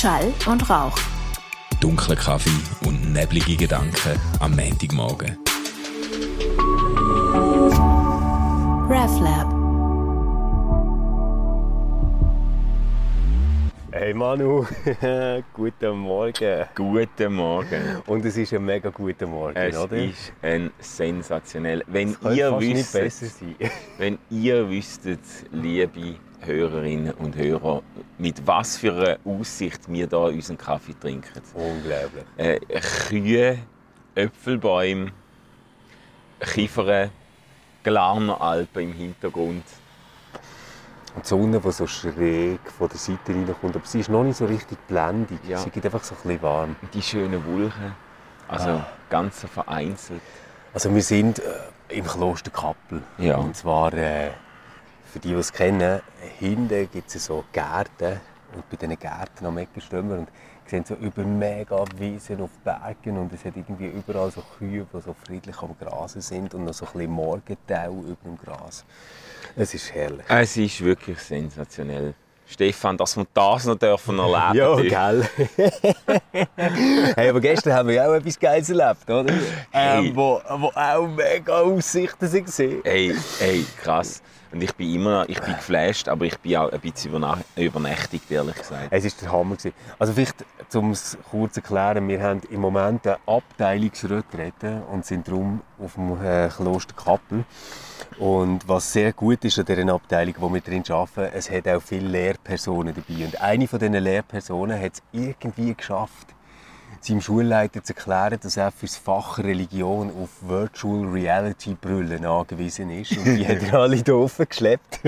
Schall und Rauch. Dunkler Kaffee und neblige Gedanken am Montagmorgen. RefLab. Hey Manu, guten Morgen. Guten Morgen. Und es ist ein mega guter Morgen, Es oder? ist ein sensationell. Wenn Könnte ihr wüsstet, besser sein. wenn ihr wüsstet, liebe Hörerinnen und Hörer, mit was für einer Aussicht wir da unseren Kaffee trinken. Unglaublich. Äh, Kühe, Äpfelbäume, Kiefern, Glarner Alpen im Hintergrund. Und die Sonne, die so schräg von der Seite reinkommt, aber sie ist noch nicht so richtig blendig. Ja. Sie gibt einfach so ein bisschen warm. Die schönen Wolken. Also Ah. ganz so vereinzelt. Also wir sind äh, im Kloster Kappel. Ja. Und zwar, äh, für die, die es kennen, hinten gibt es so Gärten. Und bei diesen Gärten am Ecken stehen wir und sehen so über mega Wiesen auf Bergen. Und es hat irgendwie überall so Kühe, die so friedlich am Grasen sind und noch so ein bisschen Morgentau über dem Gras. Es ist herrlich. Es ist wirklich sensationell. Stefan, dass wir das noch dürfen erleben Ja, dürfen. gell? hey, aber gestern haben wir ja auch etwas Geiles erlebt, oder? Hey. Ähm, wo, wo auch mega Aussichten waren. Hey, hey, krass. Und ich bin immer ich bin geflasht, aber ich bin auch ein bisschen übernächtigt, ehrlich gesagt. Es war der Hammer. gewesen. Also vielleicht, um es kurz zu erklären, wir haben im Moment eine Abteilungsretrette und sind darum auf dem äh, Kloster Kappel. Und was sehr gut ist an dieser Abteilung, wo wir drin arbeiten, es hat auch viele Lehrpersonen dabei. Und eine von diesen Lehrpersonen hat es irgendwie geschafft, seinem Schulleiter zu erklären, dass er für das Fach Religion auf Virtual Reality Brillen angewiesen ist. Und die hat er alle hier geschleppt.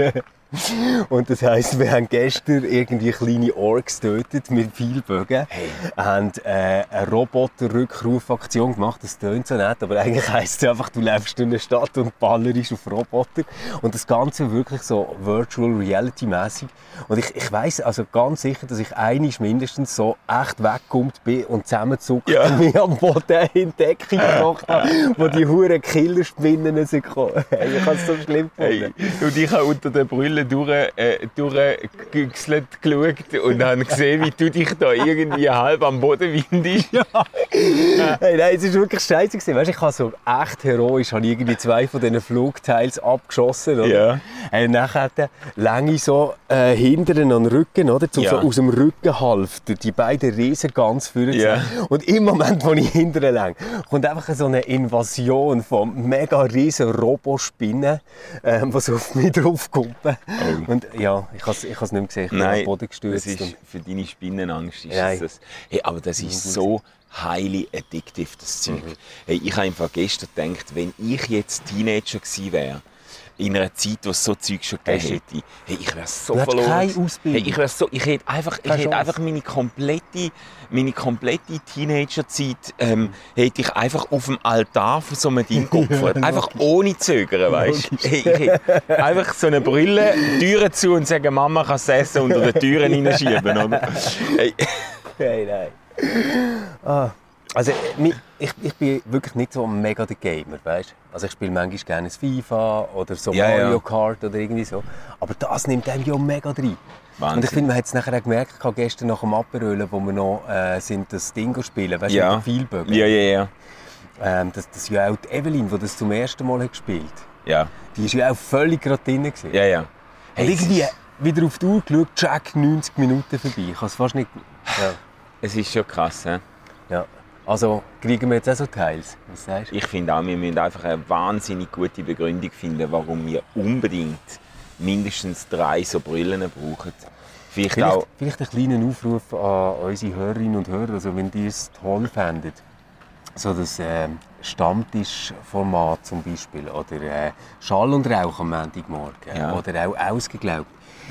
Und das heisst, wir haben gestern irgendwie kleine Orks getötet mit Pfeilbögen. Hey. Haben äh, eine Roboter-Rückrufaktion gemacht. Das tönt so nett, aber eigentlich heisst es einfach, du läufst in eine Stadt und ballerst auf Roboter. Und das Ganze wirklich so Virtual Reality-mäßig. Und ich, ich weiss also ganz sicher, dass ich einig mindestens so echt weggekommen bin und zusammenzuckt Ja. mich am Boden in die Decke gekocht habe, wo die huren Killerspinnen sind gekommen. Ich habe es so schlimm gefunden. Hey, und ich habe unter den Brüllen durch, äh, durchgegüchselt geschaut und habe gesehen, wie du dich da irgendwie halb am Boden windest. Hey, nein, es war wirklich scheiße. gewesen. Weißt, ich habe so echt heroisch habe irgendwie zwei von diesen Flugteils abgeschossen. Oder? Ja. Hey, und nachher Länge so äh, hinteren an den Rücken, oder? Zum Ja. so aus dem Rücken halten, die beiden Riesen ganz führen. Ja. Und im Moment, wo ich hinteren lang, kommt einfach so eine Invasion von mega riesen Robospinnen, ähm, die so auf mich draufkumpeln. Und ja, ich habe es ich has nicht mehr gesehen. Ich bin Nein, am Boden das gestürzt. ist und- für deine Spinnenangst ist Nein. es das. Hey, aber das ist so highly addictive, das Zeug. Mhm. Hey, ich habe einfach gestern gedacht, wenn ich jetzt Teenager gewesen wäre, in einer Zeit, wo es so Zeug schon gegeben Hey, hätte, hey, ich wäre so Du verloren. keine. Ausbildung. Hey, ich wäre so, ich hätte einfach, ich Keine hätte Chance. einfach meine komplette, meine komplette Teenagerzeit ähm, hätte ich einfach auf dem Altar von so einem Ding geopfert. einfach ohne Zögern, weißt du? Hey, ich hätte einfach so eine Brille, Türen zu und sagen, Mama kann das Essen unter den Türen hineinschieben, oder? Hey, Nein, nein. Ah. Also, ich, ich bin wirklich nicht so mega der Gamer, weißt Also ich spiele manchmal gerne FIFA oder so Ja, Mario ja. Kart oder irgendwie so. Aber das nimmt einem ja mega rein. Wahnsinn. Und ich finde, man hat es nachher auch gemerkt, gestern nach dem Aperölen, wo wir noch äh, sind, das Dingo spielen, weißt du, Ja. mit den ja, ja, ja. Ähm, das, das ist ja auch die Evelyn, die das zum ersten Mal hat gespielt Ja, Die war ja auch völlig gerade drin. gewesen. ja, ja. Hey, irgendwie wieder auf die Uhr geschaut, check 90 Minuten vorbei. Ich kann es fast nicht... Ja. Es ist schon krass, he? ja. Also kriegen wir jetzt auch so Teils? Was sagst du? Ich finde auch, wir müssen einfach eine wahnsinnig gute Begründung finden, warum wir unbedingt mindestens drei so Brillen brauchen. Vielleicht, Vielleicht, auch, vielleicht einen kleinen Aufruf an unsere Hörerinnen und Hörer, also wenn die es toll fänden, so das ähm, Stammtischformat zum Beispiel oder äh, Schall und Rauch am Montagmorgen Ja. oder auch ausgeglaubt.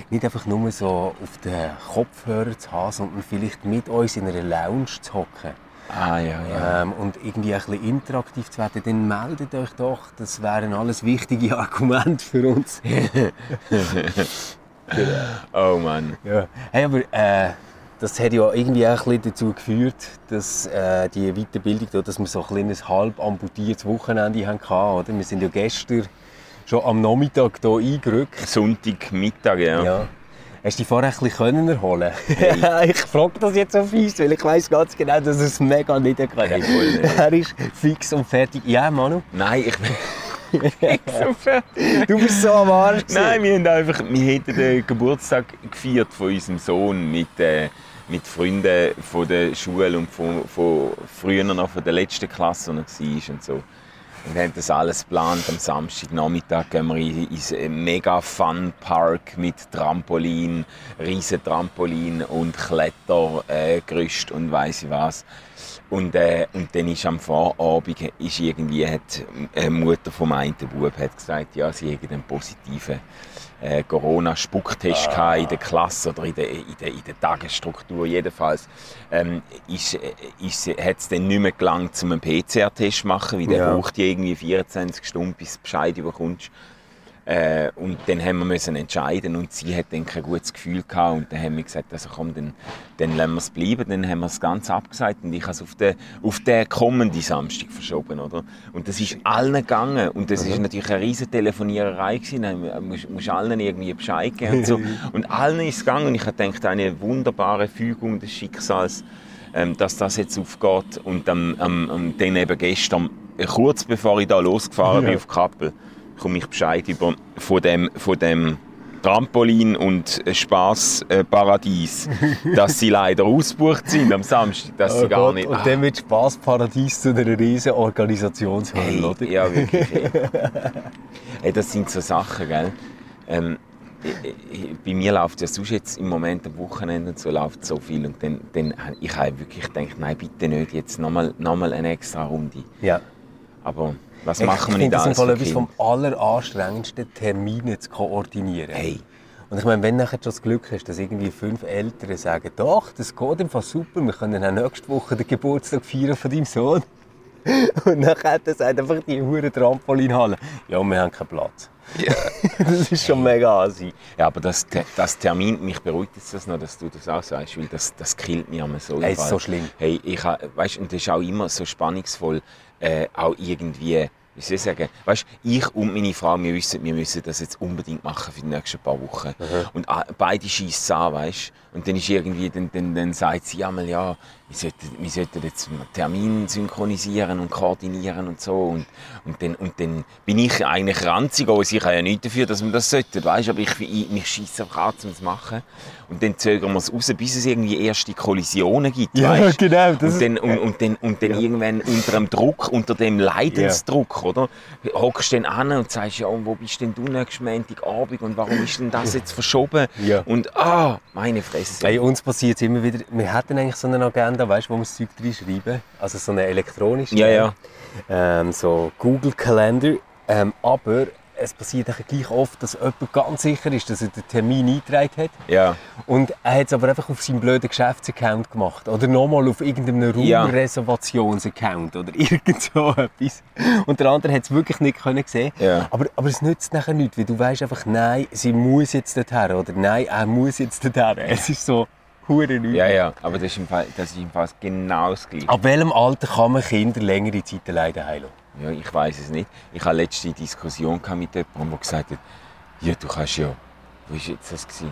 Nicht einfach nur so auf den Kopfhörer zu haben, sondern vielleicht mit uns in einer Lounge zu hocken ah, ja, ja. ähm, und irgendwie ein bisschen interaktiv zu werden, dann meldet euch doch. Das wären alles wichtige Argumente für uns. Oh Mann. Ja. Hey, aber äh, das hat ja irgendwie auch ein bisschen dazu geführt, dass äh, die Weiterbildung, da, dass wir so ein kleines halb amputiertes Wochenende hatten. Oder? Wir sind ja gestern schon am Nachmittag hier eingerückt. Sonntagmittag, ja. Ja. Hast du dich vorher ein bisschen können erholen Ich frage das jetzt so fies, weil ich weiss ganz genau, dass er es mega nicht können. Hey, voll. Er ist fix und fertig. Ja, Manu? Nein, ich bin so fertig. Du bist so am Arsch. gewesen. Nein, wir haben einfach, wir hätten den Geburtstag gefeiert von unserem Sohn mit, äh, mit Freunden von der Schule und von, von früher noch von der letzten Klasse, wo er war und so. Wir haben das alles geplant. Am Samstagnachmittag gehen wir in, in einen mega Fun Park mit Trampolin, riesen Trampolin und Klettergerüst äh, und weiss ich was. Und, äh, und dann ist am Vorabend ist irgendwie hat eine Mutter vom einen Bub hat gesagt, ja, sie hätte einen positiven äh, Corona-Spucktest Ah. in der Klasse oder in der, in der, in der Tagesstruktur jedenfalls. Ähm, ist, äh, ist, hat es dann nicht mehr gelangt, um einen PCR-Test zu machen, weil der Ja. braucht ja irgendwie 24 Stunden, bis du Bescheid bekommst. Äh, und dann haben wir müssen entscheiden und sie hat dann kein gutes Gefühl gehabt und dann haben wir gesagt, also komm, dann, dann lassen wir es bleiben, dann haben wir es ganz abgesagt und ich habe es auf den, auf den kommenden Samstag verschoben, oder? Und das ist allen gegangen und das ist natürlich eine riesige Telefoniererei gewesen, dann musst, musst allen irgendwie Bescheid geben und so und allen ist es gegangen und ich habe gedacht, eine wunderbare Fügung des Schicksals, ähm, dass das jetzt aufgeht und am, am, dann eben gestern, äh, kurz bevor ich da losgefahren bin Ja. auf Kappel, komme ich Bescheid über von dem, von dem Trampolin und Spaßparadies, dass sie leider ausgebucht sind am Samstag, dass sie Oh gar Gott, nicht. Und dann wird Spaßparadies zu einer riesen Organisationshölle, Hey, oder? ja, wirklich. Hey. das sind so Sachen, gell? Ähm, ich- ich- bei mir läuft ja sonst jetzt im Moment am Wochenende und so läuft so viel und dann, dann ich habe wirklich gedacht, nein bitte nicht jetzt nochmal noch mal eine extra Runde. Ja. Aber was Ich machen wir finde nicht das Fall für etwas vom alleranstrengendsten, Termine zu koordinieren. Hey, Und ich meine, wenn du das Glück hast, dass irgendwie fünf Eltern sagen, doch, das geht im Fall super, wir können auch nächste Woche den Geburtstag feiern von deinem Sohn. Und nachher sagt einfach die hure Trampolinhalle, ja, wir haben keinen Platz. das ist schon mega assi. ja, aber das, das Termin, mich beruhigt jetzt das noch, dass du das auch sagst, weil das, das killt mich immer so. Ey, ist so schlimm. Hey, ich weißt, und das ist auch immer so spannungsvoll, äh, auch irgendwie, wie soll ich sagen, weißt, ich und meine Frau, wir wissen, wir müssen das jetzt unbedingt machen für die nächsten paar Wochen. Und a- beide schießen an, weißt, und dann ist irgendwie, dann, dann, dann sagt sie einmal, ja, wir sollten, wir sollten jetzt einen Termin synchronisieren und koordinieren und so. Und, und, dann, und dann bin ich eigentlich ranzig, aber ich kann ja nichts dafür, dass wir das sollten, weißt, aber ich, ich mich schieße einfach an, um es zu machen. Und dann zögern wir es raus, bis es irgendwie erste Kollisionen gibt, weißt. genau. Und dann, und, und dann, und dann irgendwann unter dem Druck, unter dem Leidensdruck, oder? Hockst du dann an und sagst, ja, und wo bist denn du nächsten Montagabend und warum ist denn das jetzt verschoben? Ja. Und, ah, meine Fresse. Bei uns passiert es immer wieder, wir hätten eigentlich so eine Agenda, weißt, wo wir das Zeug reinschreiben, also so eine elektronische, Ja, ja. Ähm, so Google Calendar, ähm, aber es passiert gleich oft, dass jemand ganz sicher ist, dass er den Termin eingetragen hat Ja. und er hat es aber einfach auf seinem blöden Geschäftsaccount gemacht oder nochmal auf irgendeinem. Raumreservationsaccount oder irgend so etwas. Und der andere hat es wirklich nicht können sehen. Ja. Aber, aber es nützt nachher nichts, weil du weißt einfach, nein, sie muss jetzt dorthin oder nein, er muss jetzt dorthin. Es ist so hure nichts. Ja, ja, aber das ist im Fall, das ist im Fall genau das Gleiche. Ab welchem Alter kann man Kinder längere Zeit alleine heilen? Ja, ich weiß es nicht. Ich hatte letzte Diskussion mit jemandem, der gesagt hat, ja, du kannst ja, wo war jetzt das? Gewesen?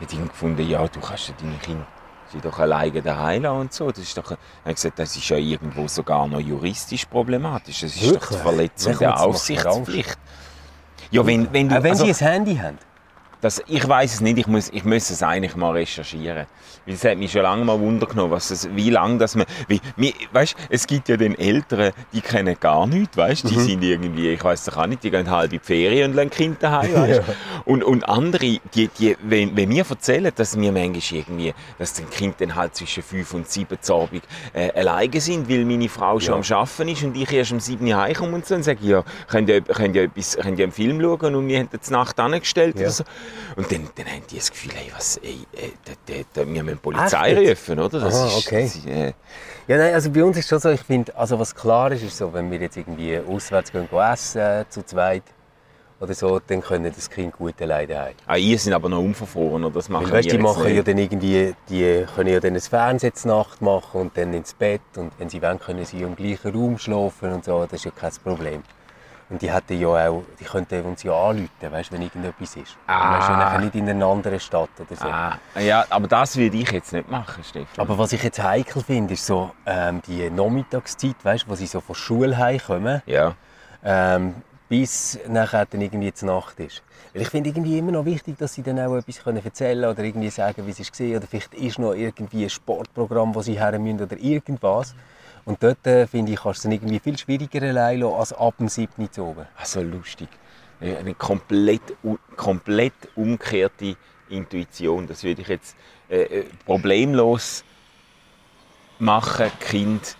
Ich habe gefunden, ja, du kannst ja deine Kinder sie doch alleine daheim und so. Das ist doch, er gesagt, das ist ja irgendwo sogar noch juristisch problematisch. Das ist doch Wirklich? die Verletzung der Aufsichtspflicht. Ja, wenn, wenn du, Auch wenn also- sie ein Handy haben. Das, ich weiß es nicht, ich muss, ich muss es eigentlich mal recherchieren. Weil es hat mich schon lange mal Wunder genommen, was es, wie lange das man... Wie, mir, weißt, es gibt ja den Eltern, die kennen gar nichts, weißt? die sind irgendwie, ich weiß doch auch nicht, die gehen halb in die Ferien und lassen Kinder daheim, weißt? und, und andere, die, die, wenn, wenn mir erzählen, dass wir manchmal irgendwie, dass die Kinder dann halt zwischen fünf und sieben Uhr Abend äh, alleine sind, weil meine Frau schon Ja. am Arbeiten ist und ich erst um sieben Uhr heimkomme und so und sage, ja, könnt ihr, könnt ihr, etwas, könnt ihr einen Film schauen und wir haben jetzt Nacht angestellt Ja. oder so. Und dann, dann haben die das Gefühl, ey, was, ey, ey, da, da, da, wir müssen Polizei Echt rufen, oder? Das Aha, ist, okay. das ist, äh, Ja, nein, also bei uns ist schon so, ich finde, also was klar ist, ist so, wenn wir jetzt irgendwie auswärts gehen, gehen essen, zu zweit oder so, dann können das Kind gut alleine heim. ah, ihr sind aber noch unverfroren, oder? Das machen Weil, weißt, die machen ja nicht. dann irgendwie, die können ja dann ein Fernsehen Nacht machen und dann ins Bett und wenn sie wollen, können sie im gleichen Raum schlafen und so, das ist ja kein Problem. Und die hätten ja auch, die könnten uns ja anrufen, weißt, wenn irgendetwas ist. Ah. Man ist ja nachher nicht in einer anderen Stadt oder so. Ah, ja, aber das würde ich jetzt nicht machen, Stefan. Aber was ich jetzt heikel finde, ist so ähm, die Nachmittagszeit, weißt, wo sie so von Schule heimkommen, ja. ähm, bis nachher dann irgendwie zur Nacht ist. Weil ich finde irgendwie immer noch wichtig, dass sie dann auch etwas können erzählen oder irgendwie sagen, wie es war. Oder vielleicht ist noch irgendwie ein Sportprogramm, wo sie her müssen oder irgendwas. Und dort, äh, finde ich, kannst du es irgendwie viel schwieriger allein lassen, als ab dem 7. Uhr zu oben. Also lustig. Eine komplett, komplett umgekehrte Intuition. Das würde ich jetzt äh, äh, problemlos machen, Kind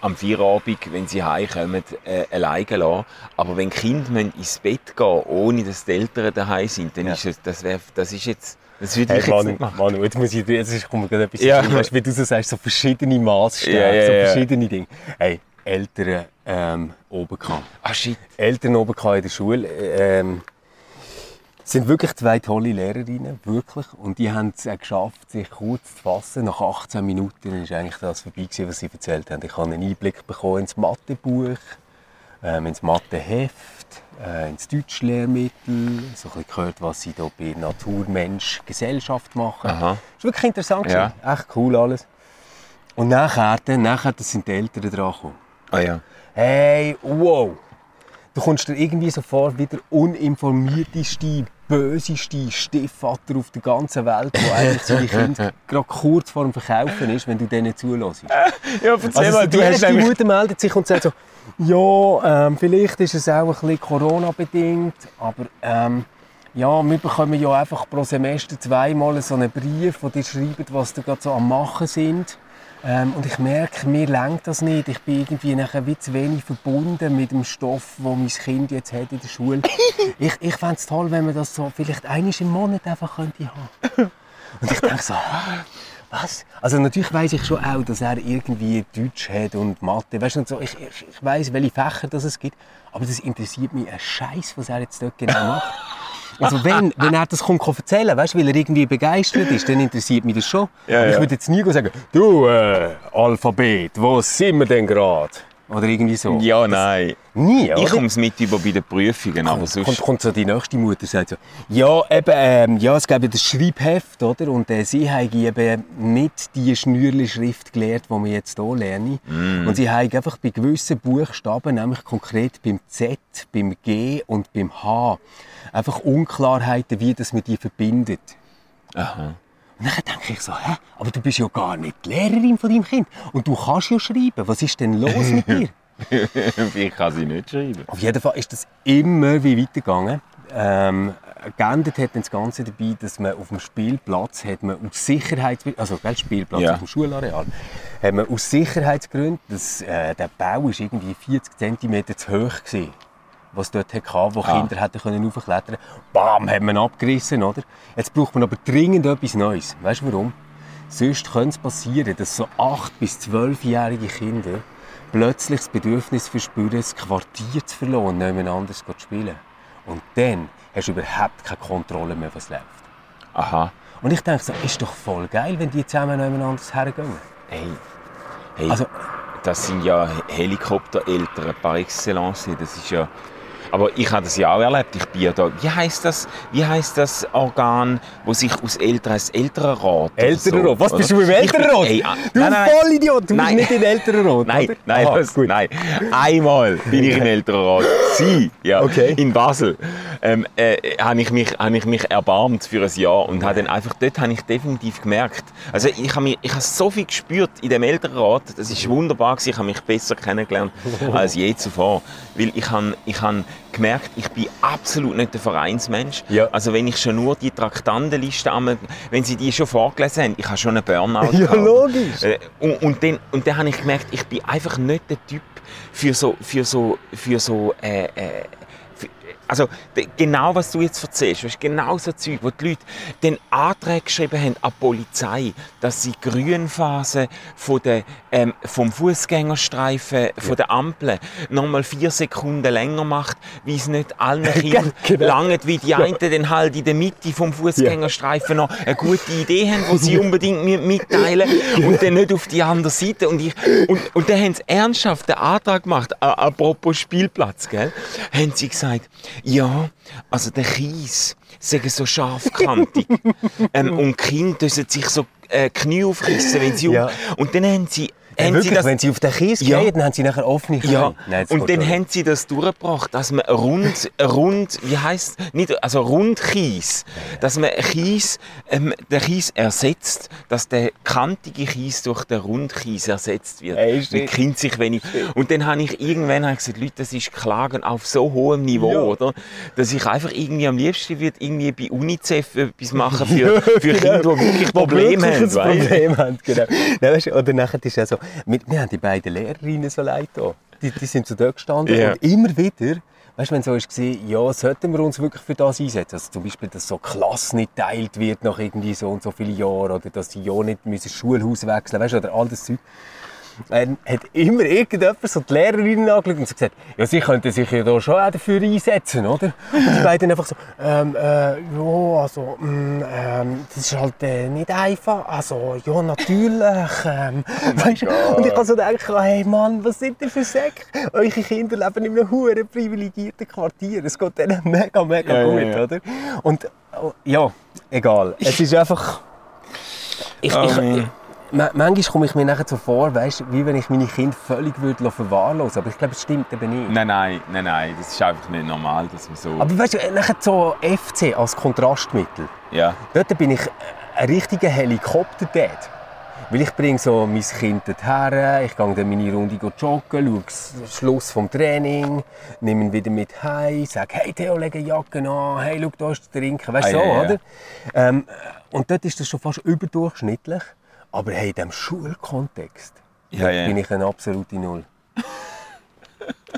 am Feierabend, wenn sie heimkommen, äh, alleine lassen. Aber wenn Kinder ins Bett gehen ohne dass die Eltern daheim sind, dann Ja. ist es, das, wär, das ist jetzt, das würde Hey, ich jetzt Manu, nicht machen. Manu, jetzt muss ich, jetzt kommt gerade etwas Ja. weißt, wie du so sagst, so verschiedene Maßstäbe, Ja, ja, so verschiedene Dinge. Hey, Eltern ähm, oben gehabt. Ah shit. Eltern oben gehabt in der Schule. äh, Ähm, es sind wirklich zwei tolle Lehrerinnen, wirklich. Und die haben es auch geschafft, sich kurz zu fassen. Nach 18 Minuten ist eigentlich das vorbei gewesen, was sie erzählt haben. Ich habe einen Einblick bekommen ins Mathebuch, ähm, ins Matheheft, äh, ins Deutschlehrmittel, so ein bisschen gehört, was sie da bei Natur, Mensch, Gesellschaft machen. Aha. Das ist wirklich interessant. Ja. Echt cool alles. Und nachher, dann, nachher sind die Eltern dran gekommen. Ah ja. Hey, wow! Du kommst dir irgendwie sofort wieder uninformierteste, böseste Stiefvater auf der ganzen Welt, der eigentlich seine Kinder gerade kurz vor dem Verkaufen ist, wenn du denen zulässt. Ja, erzähl Also die erste Mutter meldet sich und sagt so, ja, ähm, vielleicht ist es auch ein bisschen Corona-bedingt, aber ähm, ja, wir bekommen ja einfach pro Semester zweimal so einen Brief, wo die schreiben, was sie gerade so am machen sind. Ähm, und ich merke, mir lenkt das nicht. Ich bin irgendwie nachher wie zu wenig verbunden mit dem Stoff, wo mein Kind jetzt hat in der Schule. Ich, ich fände es toll, wenn man das so vielleicht einmal im Monat einfach könnte haben. Und ich denke so, was? Also natürlich weiß ich schon auch, dass er irgendwie Deutsch hat und Mathe. Weißt du, so, ich, ich, ich weiß, welche Fächer das es gibt, aber das interessiert mich ein Scheiß, was er jetzt dort genau macht. Also wenn, wenn er das kommt, kann erzählen weißt, weil er irgendwie begeistert ist, dann interessiert mich das schon. Ja, ich ja. würde jetzt nie sagen, du äh, Alphabet, wo sind wir denn gerade? Oder irgendwie so. Ja, nein. Nie, oder? Ich komme es mit über bei den Prüfungen, aber kommt, sonst... kommt so die nächste Mutter sagt so, ja, eben, ähm, ja, es gäbe das Schreibheft, oder? Und äh, sie haben eben nicht die Schnürli-Schrift gelernt, die wir jetzt hier lernen. Und sie haben einfach bei gewissen Buchstaben, nämlich konkret beim Z, beim G und beim H, einfach Unklarheiten, wie das man die verbindet. Aha. Und dann denke ich so, hä? Aber du bist ja gar nicht die Lehrerin von deinem Kind. Und du kannst ja schreiben. Was ist denn los mit dir? ich kann sie nicht schreiben. Auf jeden Fall ist das immer wie weitergegangen. Ähm, geändert hat das Ganze dabei, dass man auf dem Spielplatz hat man aus Sicherheitsgründen, also gell, Spielplatz Ja. auf dem Schulareal, hat man aus Sicherheitsgründen, dass, äh, der Bau ist irgendwie 40 cm zu hoch gewesen, was dort hatte, wo Ah. Kinder hätten können raufklettern. Bam, hat man abgerissen, oder? Jetzt braucht man aber dringend etwas Neues. Weißt du warum? Sonst könnte es passieren, dass so 8- bis 12-jährige Kinder plötzlich das Bedürfnis verspüren, das Quartier zu verlassen und niemand anders zu spielen. Und dann hast du überhaupt keine Kontrolle mehr, was läuft. Aha. Und ich denke so, ist doch voll geil, wenn die zusammen anders hergehen. Hey. Hey. Also, Das sind ja Helikoptereltern par excellence. Das ist ja. Aber ich habe das ja auch erlebt. Ich bin ja da. Wie heißt das? Wie heißt das Organ, wo sich aus Eltern heißt Elternrat? Elternrat? Was, oder? bist du im bin- Elternrat? Ey, ah, Du nein, nein, Vollidiot, du Nein. bist nicht in Elternrat, Nein, oder? nein, Aha, das, nein. Einmal bin ich in Elternrat. Sie, ja, Okay. in Basel. Ähm, äh, habe ich mich, habe ich mich erbarmt für ein Jahr und habe dann einfach dort habe ich definitiv gemerkt. Also ich habe ich habe so viel gespürt in dem Elternrat. Das ist wunderbar gewesen. Ich habe mich besser kennengelernt als je zuvor, weil ich habe, ich habe gemerkt, ich bin absolut nicht der Vereinsmensch. Ja. Also wenn ich schon nur die Traktandenliste, wenn Sie die schon vorgelesen haben, ich habe schon einen Burnout. Ja, gehabt. logisch. Äh, und, und dann, und dann habe ich gemerkt, ich bin einfach nicht der Typ für so, für so, für so, äh, äh, also genau was du jetzt erzählst, weißt, genau so Zeug, wo die Leute den Antrag geschrieben haben an die Polizei, dass sie die Grünphase von der, ähm, vom Fußgängerstreifen von der Ampel nochmal vier Sekunden länger macht, wie es nicht allen Kindern genau. langt, wie die einen dann halt in der Mitte vom Fußgängerstreifen noch eine gute Idee haben, die sie unbedingt mi- mitteilen und dann nicht auf die andere Seite. Und ich und, und dann haben sie ernsthaft den Antrag gemacht, a- apropos Spielplatz, gell, haben sie gesagt, ja, also der Kies sei so scharfkantig ähm, und die Kinder müssen sich so äh, Knie aufrissen, wenn sie um Ja. und dann haben sie Ja, haben sie wirklich, das wenn sie auf den Kies Ja. gehen, dann haben sie nachher offene Knie. ja, Nein, und dann haben sie das durchgebracht, dass man rund, rund, wie heißt nicht, also Rundkies, dass man Kies, ähm, den Kies ersetzt, dass der kantige Kies durch den Rundkies ersetzt wird. Ey, Man stimmt. kennt sich wenig. Und dann habe ich irgendwann habe ich gesagt, Leute, das ist Klagen auf so hohem Niveau, Ja. oder? Dass ich einfach irgendwie am liebsten würde irgendwie bei UNICEF etwas machen für, für Kinder, die wirklich Probleme Genau. haben? Problem haben, genau. Nein, weißt, du, oder nachher ist ja so, wir, wir haben die beiden Lehrerinnen so leid da. Die, die sind so dort gestanden Ja. und immer wieder, weißt du, wenn so war, ja, sollten wir uns wirklich für das einsetzen? Also zum Beispiel, dass so Klasse nicht geteilt wird nach irgendwie so und so vielen Jahren oder dass sie ja nicht müssen das Schulhaus wechseln weißt du, oder all das Zeug. Dann hat immer irgendjemand so die Lehrerinnen angeschaut und so gesagt, ja, sie könnten sich ja da schon auch dafür einsetzen, oder? Und die beiden einfach so, ähm, äh, ja, also, mh, ähm, das ist halt äh, nicht einfach, also, ja, natürlich, ähm, weißt du? Und ich habe so gedacht, hey Mann, was sind denn für Säcke? Eure Kinder leben in einem hohen privilegierten Quartier, es geht denen mega, mega Ja, ja, gut, ja. oder? Und, oh, ja, egal, es ist einfach... Ich, Oh, ich, man. Ma- Manchmal komme ich mir nachher so vor, weißt, wie wenn ich meine Kinder völlig würde verwahrlosen Aber ich glaube, es stimmt eben nicht. Nein, nein, nein, nein, das ist einfach nicht normal, dass man so... Aber weißt du, nachher so FC als Kontrastmittel. ja. Dort bin ich ein richtiger Helikopter-Dad. Weil ich bringe so mein Kind dorthin, ich gehe dann meine Runde joggen, schaue das Schluss vom Training, nehme ihn wieder mit heim, sage, hey Theo, leg eine Jacke an, hey, schau, da ist zu trinken, weißt du, Ah, so, ja, ja. oder? Ähm, und dort ist das schon fast überdurchschnittlich. Aber hey, in diesem Schulkontext Ja, ja. bin ich eine absolute Null.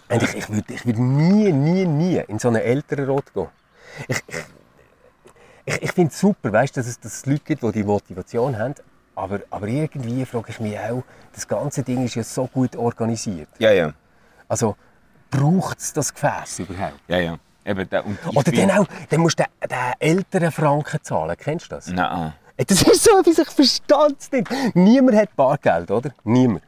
Und ich, ich würde ich würd nie, nie, nie in so einen Elternrot gehen. Ich, ich, ich, ich finde es super, weißt, dass, es, dass es Leute gibt, die die Motivation haben. Aber, aber irgendwie frage ich mich auch, das ganze Ding ist ja so gut organisiert. Ja, ja. Also braucht es das Gefäß überhaupt? Ja, ja. Eben, da, und Oder bin- dann auch, dann musst du den, den älteren Franken zahlen. Kennst du das? Nein. Das ist so etwas, ich verstehe es nicht. Niemand hat Bargeld, oder? Niemand.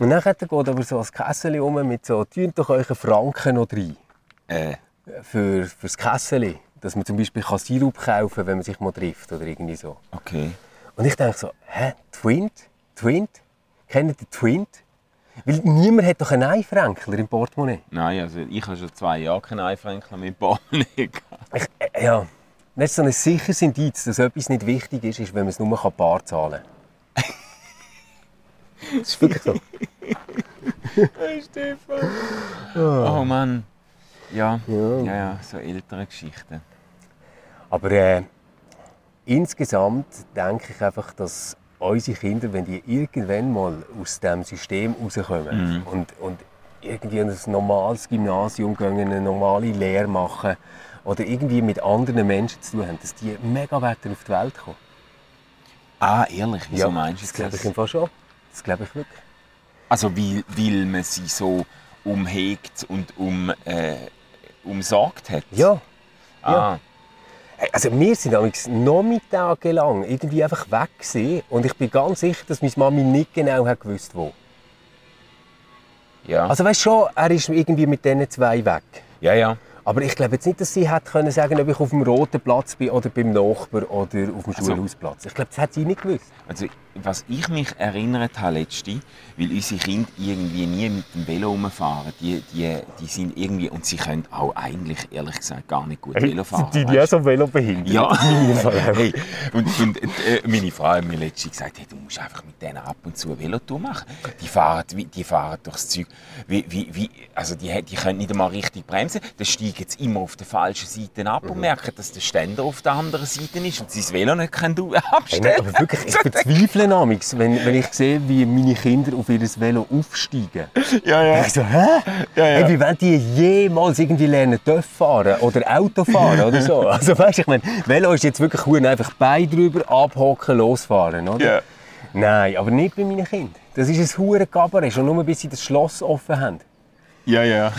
Und dann geht aber so ein Kessel um mit so, tun doch einen Franken noch rein. Äh, Für, für das Kessel. Dass man zum Beispiel kann Sirup kaufen kann, wenn man sich mal trifft oder irgendwie so. okay. Und ich denke so, hä, Twint? Twint? Kennt ihr Twint? Weil niemand hat doch einen Einfränkler im Portemonnaie. Nein, also ich habe schon zwei Jahre keinen Einfränkler mit Portemonnaie gehabt. Ich, äh, ja. Das ist so ein sicheres Indiz, dass etwas nicht wichtig ist, ist, wenn man es nur kann bar zahlen kann. das ist wirklich so. Stefan. Oh Mann. Ja. Ja. ja, ja, so ältere Geschichten. Aber äh, insgesamt denke ich einfach, dass unsere Kinder, wenn die irgendwann mal aus dem System rauskommen und, und irgendwie in ein normales Gymnasium gehen, eine normale Lehre machen oder irgendwie mit anderen Menschen zu tun haben, dass die mega weiter auf die Welt kommen. Ah, ehrlich, wieso meinst du das glaube ich das? Fall schon. Das glaube ich wirklich. Also weil, weil man sie so umhegt und um, äh, umsorgt hat? Ja. Ah, Hey, Also wir sind damals nachmittagelang irgendwie einfach weg gewesen, und ich bin ganz sicher, dass meine Mami nicht genau hat gewusst, wo. ja. Also weißt schon, er ist irgendwie mit diesen zwei weg. ja, ja. Aber ich glaube jetzt nicht, dass sie hätte können sagen, ob ich auf dem roten Platz bin oder beim Nachbar oder auf dem Also- Schulhausplatz. Ich glaube, das hat sie nicht gewusst. Also, was ich mich erinnert habe letzte, weil unsere Kinder irgendwie nie mit dem Velo rumfahren, die, die, die sind irgendwie, und sie können auch eigentlich, ehrlich gesagt, gar nicht gut Velo fahren. weisst so Velo behindert? Ja, hey, und, und äh, meine Frau hat mir letztens gesagt, hey, du musst einfach mit denen ab und zu Velotour machen. Die fahren, die fahren durchs Zeug, wie, wie, wie, also die, die können nicht einmal richtig bremsen, dann steigen sie immer auf der falschen Seite ab Mhm. und merken, dass der Ständer auf der anderen Seite ist und sie das Velo nicht können abstellen nein, aber wirklich, ich verzweifle schmunzeln amigs, wenn, wenn ich sehe, wie meine Kinder auf ihr Velo aufsteigen. Ja, ja. Ich so, hä? Ja, ja. Hey, wie wollen die jemals irgendwie lernen Töff fahren oder Auto fahren oder so? Also weißt, ich meine, Velo ist jetzt wirklich cool, einfach Bein drüber, abhocken, losfahren, oder? Ja. Nein, aber nicht bei meinen Kindern. Das ist ein hure Gabarett, schon nur bis sie das Schloss offen haben. Ja, ja.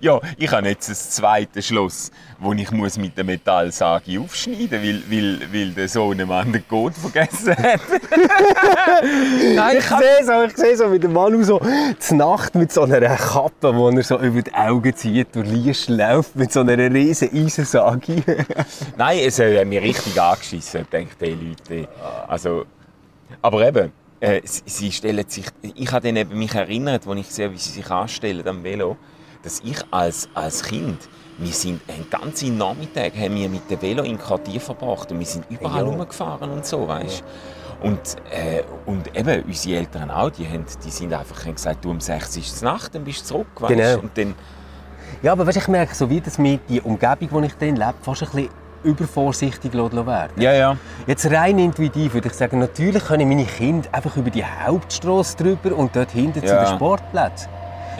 Ja, ich habe jetzt ein zweites Schloss, wo ich muss mit der Metallsage aufschneiden muss, weil, weil, weil der Sohnemann den Code vergessen hat. Nein, Ich sehe so, ich sehe so, wie der Manu so zur Nacht mit so einer Kappe, die er so über die Augen zieht, durch Liest läuft, mit so einer riesen Eisensage. Nein, es hat mich richtig angeschissen, denke die Leute. Also, aber eben, äh, sie, sie stellen sich, ich habe dann eben mich erinnert, als ich sehe, wie sie sich anstellen am Velo, dass ich als, als Kind, wir sind einen ganzen Nachmittag haben wir mit dem Velo im Quartier verbracht und wir sind überall Ja. rumgefahren und so, weißt und, äh, und eben, unsere Eltern auch, die, haben, die sind einfach haben gesagt, du um 6 ist es Nacht, dann bist du zurück, weißt Genau. Und dann, Ja, aber weißt, ich merke so wie, dass mir die Umgebung, in ich dann lebe, fast ein bisschen übervorsichtig werden ja, ja. Jetzt rein intuitiv würde ich sagen, natürlich können meine Kinder einfach über die Hauptstraße drüber und dort hinten zu Ja. den Sportplätzen.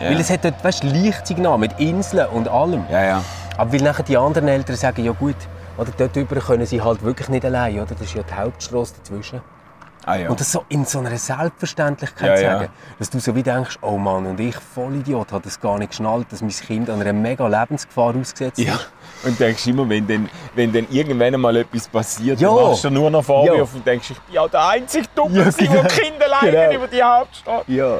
Ja. Weil es hat dort weißt, Lichtsignal mit Inseln und allem. Ja, ja. Aber weil nachher die anderen Eltern sagen, ja gut, oder dort drüber können sie halt wirklich nicht allein, oder? Das ist ja die Hauptstraße dazwischen. Ah, ja. Und das so in so einer Selbstverständlichkeit Ja, zu ja. sagen, dass du so wie denkst, oh Mann, und ich, Vollidiot, habe das gar nicht geschnallt, dass mein Kind an einer mega Lebensgefahr ausgesetzt Ja. ist. Und denkst immer, wenn dann, wenn dann irgendwann mal etwas passiert, Ja. dann machst du nur noch Vorwürfe Ja. und denkst, ich bin auch der einzige Dumme, Ja, ja, genau. der Kinder leiden Genau. über die Hauptstadt. Ja.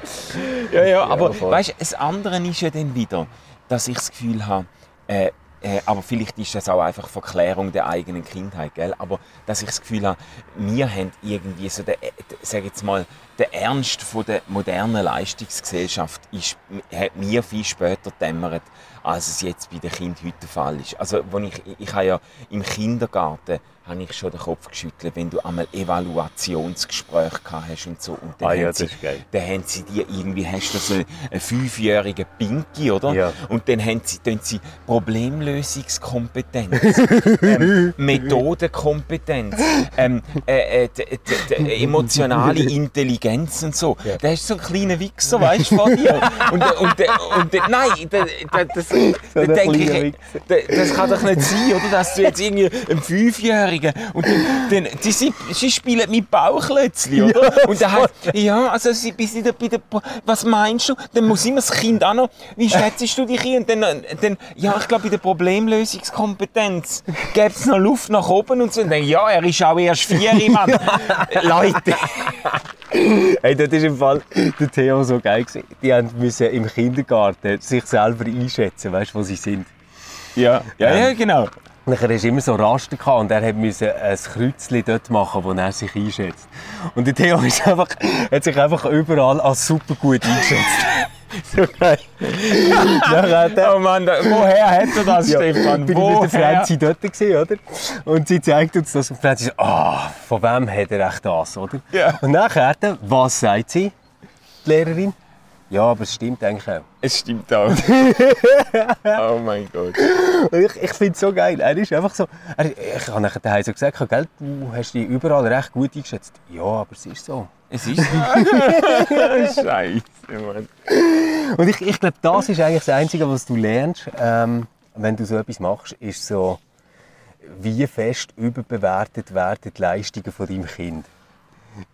Ja, ja, aber voll. weißt du, das andere ist ja dann wieder, dass ich das Gefühl habe, äh, äh, aber vielleicht ist das auch einfach Verklärung der eigenen Kindheit, gell? aber dass ich das Gefühl habe, wir haben irgendwie so, den, äh, sag jetzt mal, der Ernst von der modernen Leistungsgesellschaft ist, hat mir viel später dämmert, als es jetzt bei den Kindern heute der Fall ist. Also, wo ich, ich habe ja im Kindergarten habe ich schon den Kopf geschüttelt, wenn du einmal Evaluationsgespräche gehabt hast und so. Und dann, Ah ja, haben das sie, ist geil. dann haben sie dir irgendwie, hast du so einen, fünfjährigen Pinky, oder? Ja. Und dann haben sie, tun sie Problemlösungskompetenz, ähm, Methodenkompetenz, ähm, äh, äh, emotionale Intelligenz und so. Ja. Da hast du so einen kleinen Wichser, weißt du, vor dir. Und, und, und, und, nein, da, da, das, da ein denke kleiner ich, da, das kann doch nicht sein, oder? Dass du jetzt irgendwie einen Fünfjährigen und dann, die, sie, sie spielen mit Bauchklötzli, oder? Und dann heißt, ja, also sie bis wieder bei der, was meinst du? Dann muss immer das Kind auch noch, wie schätzt du dich ein? Und dann, dann ja, ich glaube, bei der Problemlösungskompetenz gäbe es noch Luft nach oben und so. Und dann, ja, er ist auch erst vier, Mann. Leute. Hey, das ist im Fall der Theo so geil gewesen. Die haben müssen im Kindergarten sich selber einschätzen, weißt du, wo sie sind. Ja, ja, ja, genau. Nachher hast du immer so Rasten gehabt und er musste ein Kreuzchen dort machen, wo er sich einschätzt. Und der Theo ist einfach, hat sich einfach überall als super gut eingeschätzt. so geil. Oh Mann, da, woher hat er das, ja, Stefan? bin ich mit der Woher? Franzi dort gewesen, oder? Und sie zeigt uns das und Franzi ah, von wem hat er echt das, oder? Ja. Und nachher, was sagt sie, die Lehrerin? Ja, aber es stimmt eigentlich auch. Es stimmt auch. oh mein Gott. Ich, ich finde es so geil. Er ist einfach so. Er, ich habe nachher daheim so gesagt, gell, du hast dich überall recht gut eingeschätzt. Ja, aber es ist so. Es ist so. Scheiße, Mann. Und ich, ich glaube, das ist eigentlich das Einzige, was du lernst, ähm, wenn du so etwas machst, ist so, wie fest überbewertet werden die Leistungen von deinem Kind.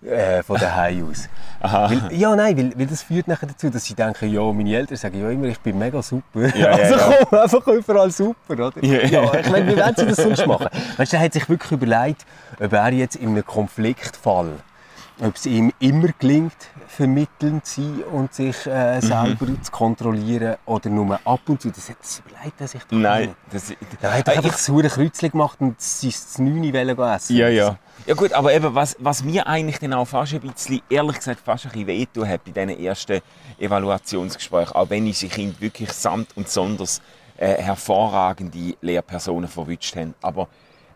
Äh, von daheim aus. Weil, ja, nein, weil, weil das führt nachher dazu, dass sie denken, ja, meine Eltern sagen ja immer, ich bin mega super. Ja, also ja. komm, einfach überall super, oder? Ja, ja. ich meine, wie wollen sie das sonst machen? Weißt du, er hat sich wirklich überlegt, ob er jetzt in einem Konfliktfall, ob es ihm immer gelingt, vermittelnd zu sein und sich äh, selber zu kontrollieren oder nur ab und zu. Das, hat- das überlegt er sich doch Nein, nicht. das, Er hat doch Äh, einfach ich- das saure Kreuzchen gemacht und sein 9 wollen essen. Ja, ja. Ja gut, aber eben, was, was mir eigentlich dann auch fast ein bisschen, ehrlich gesagt, fast ein bisschen wehtun hat bei diesen ersten Evaluationsgesprächen, auch wenn unsere Kinder wirklich samt und sonders äh, hervorragende Lehrpersonen verwünscht haben, aber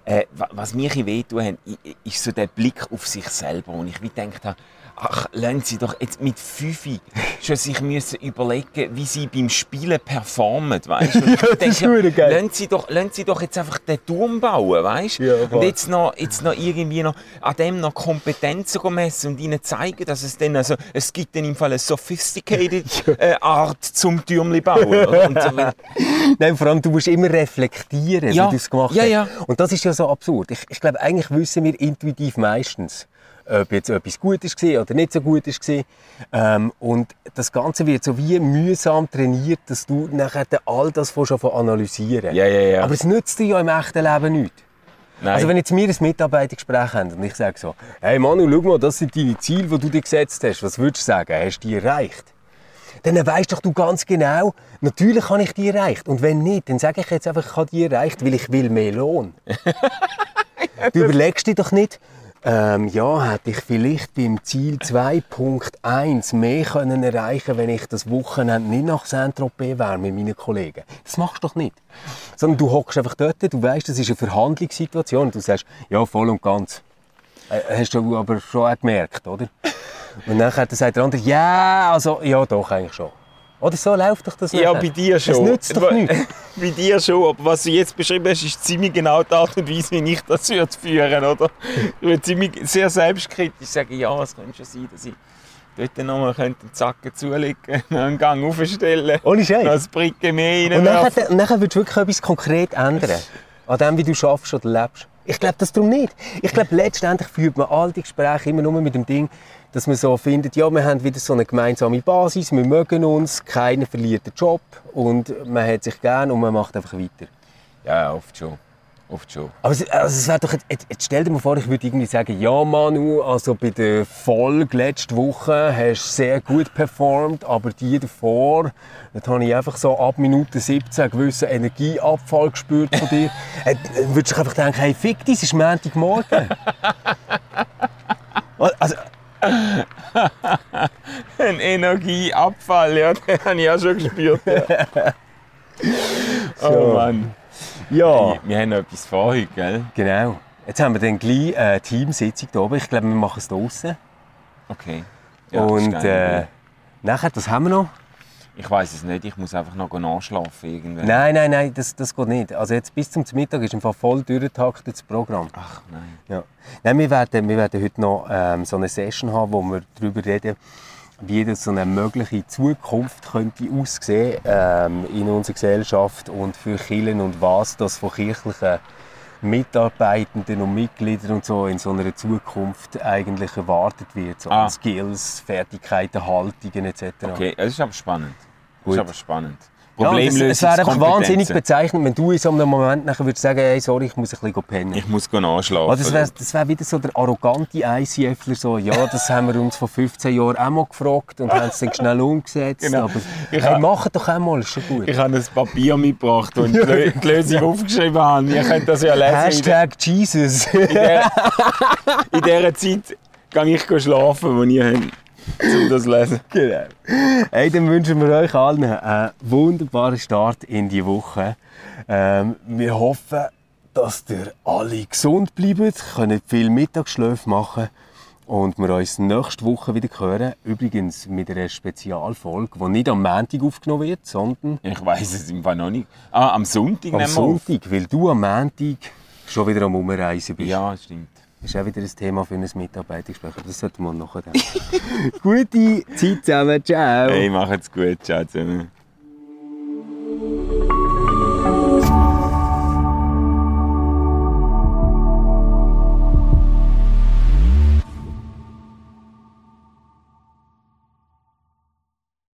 äh, wa- was mir ein wehtun hat, ist so der Blick auf sich selber. Und ich wie gedacht habe, ach, lassen Sie doch jetzt mit Fünfi schon sich müssen überlegen, wie Sie beim Spielen performen, weißt du? Ich das ist lassen Sie doch, lassen Sie doch jetzt einfach den Turm bauen, weißt du? Ja, und jetzt noch, jetzt noch irgendwie noch an dem noch Kompetenzen messen und ihnen zeigen, dass es dann, also, es gibt dann im Fall eine sophisticated äh, Art zum Türmli bauen. äh, Nein, vor allem, du musst immer reflektieren, Ja. wie du es gemacht Ja, hast. ja. Und das ist ja so absurd. Ich, ich glaube, eigentlich wissen wir intuitiv meistens, ob jetzt etwas gut war oder nicht so gut war. Ähm, und das Ganze wird so wie mühsam trainiert, dass du nachher all das von schon analysieren Ja, ja, ja. Aber es nützt dir ja im echten Leben nichts. nein. Also wenn jetzt wir ein Mitarbeitergespräch haben und ich sage so, hey Manu, schau mal, das sind deine Ziele, die du dir gesetzt hast. Was würdest du sagen? Hast du die erreicht? Dann weisst doch du ganz genau, natürlich habe ich die erreicht. Und wenn nicht, dann sage ich jetzt einfach, ich habe die erreicht, weil ich will mehr Lohn. du überlegst dir doch nicht, ähm, ja, hätte ich vielleicht beim Ziel 2.1 mehr können erreichen wenn ich das Wochenende nicht nach Saint-Tropez wäre mit meinen Kollegen. Das machst du doch nicht. Sondern du hockst einfach dort, du weißt, das ist eine Verhandlungssituation du sagst, ja, voll und ganz. Äh, Hast du aber schon auch gemerkt, oder? Und dann sagt der andere, ja, also, ja, doch, eigentlich schon. Oder so läuft doch das Ja, nachher. bei dir schon. Es nützt doch nichts. bei dir schon, aber was du jetzt beschrieben hast, ist ziemlich genau die Art und Weise, wie ich das würde führen oder? Ich würde ziemlich sehr selbstkritisch sagen, ja, es könnte schon sein, dass ich dort nochmal einen Zacken zulegen könnte, einen Gang aufstellen, Ohne noch Scheiß. ein Bricke mehr Und nachher, und nachher würdest du wirklich etwas konkret ändern. An dem, wie du schaffst oder lebst. Ich glaube das darum nicht. Ich glaube, letztendlich führt man all die Gespräche immer nur mit dem Ding, dass man so findet, ja, wir haben wieder so eine gemeinsame Basis, wir mögen uns, keiner verliert den Job und man hat sich gern und man macht einfach weiter. Ja, oft schon. Oft schon. Aber es, also es wäre doch, jetzt, jetzt stell dir mal vor, ich würde irgendwie sagen, ja Manu, also bei der Folge letzte Woche hast du sehr gut performt, aber die davor, dort habe ich einfach so ab Minute 17 einen gewissen Energieabfall gespürt von dir. äh, dann würdest du einfach denken, hey, fick dich, es ist Montagmorgen. also, Ein Energieabfall, ja, den habe ich auch schon gespürt. Ja. So. Oh Mann. Ja, Wir haben noch etwas vor heute, gell? genau. Jetzt haben wir dann gleich eine Teamsitzung hier oben. Ich glaube, wir machen es draußen. Okay. Ja, Und äh, nachher, was haben wir noch? Ich weiß es nicht, ich muss einfach noch nachschlafen irgendwann. Nein, nein, nein, das, das geht nicht. Also jetzt bis zum Mittag ist im Fall voll durchgetaktet das Programm. Ach nein. Ja. Nein, wir werden, wir werden heute noch ähm, so eine Session haben, wo wir darüber reden, wie das so eine mögliche Zukunft könnte aussehen ähm, in unserer Gesellschaft und für Kirchen und was das von kirchlichen Mitarbeitenden und Mitgliedern und so in so einer Zukunft eigentlich erwartet wird. So Ah. Skills, Fertigkeiten, Haltungen etc. Okay, es ist aber spannend. Es Gut. ist aber spannend. Ja, und es, es wäre einfach wahnsinnig Problemlösungskompetenzen. bezeichnend, wenn du in so einem Moment nachher würdest sagen, hey, sorry, ich muss ein bisschen pennen. Ich muss nachschlafen. Oh, das wäre das wär wieder so der arrogante ICFler, so, ja, das haben wir uns vor 15 Jahren auch mal gefragt und haben es dann schnell umgesetzt. Genau. Aber Ich hey, mach doch einmal, ist schon gut. Ich habe ein Papier mitgebracht und die Lö- die Lösung aufgeschrieben habe. Ihr könnt das ja lesen. Hashtag Jesus. In der- In dieser Zeit gehe ich schlafen, wo ihr habt, um das zu lesen. genau. Hey, dann wünschen wir euch allen einen wunderbaren Start in die Woche. Ähm, wir hoffen, dass ihr alle gesund bleibt, könnt viel Mittagsschläfe machen und wir uns nächste Woche wieder hören. Übrigens mit einer Spezialfolge, die nicht am Montag aufgenommen wird, sondern Ich weiß es im Fall noch nicht. Ah, am Sonntag am. Sonntag, weil du am Montag schon wieder am Umreisen bist. Ja, stimmt ist auch wieder ein Thema für ein Mitarbeitergespräch. Das sollte man nachdenken. Gute Zeit zusammen, ciao! Hey, mach es gut, ciao zusammen.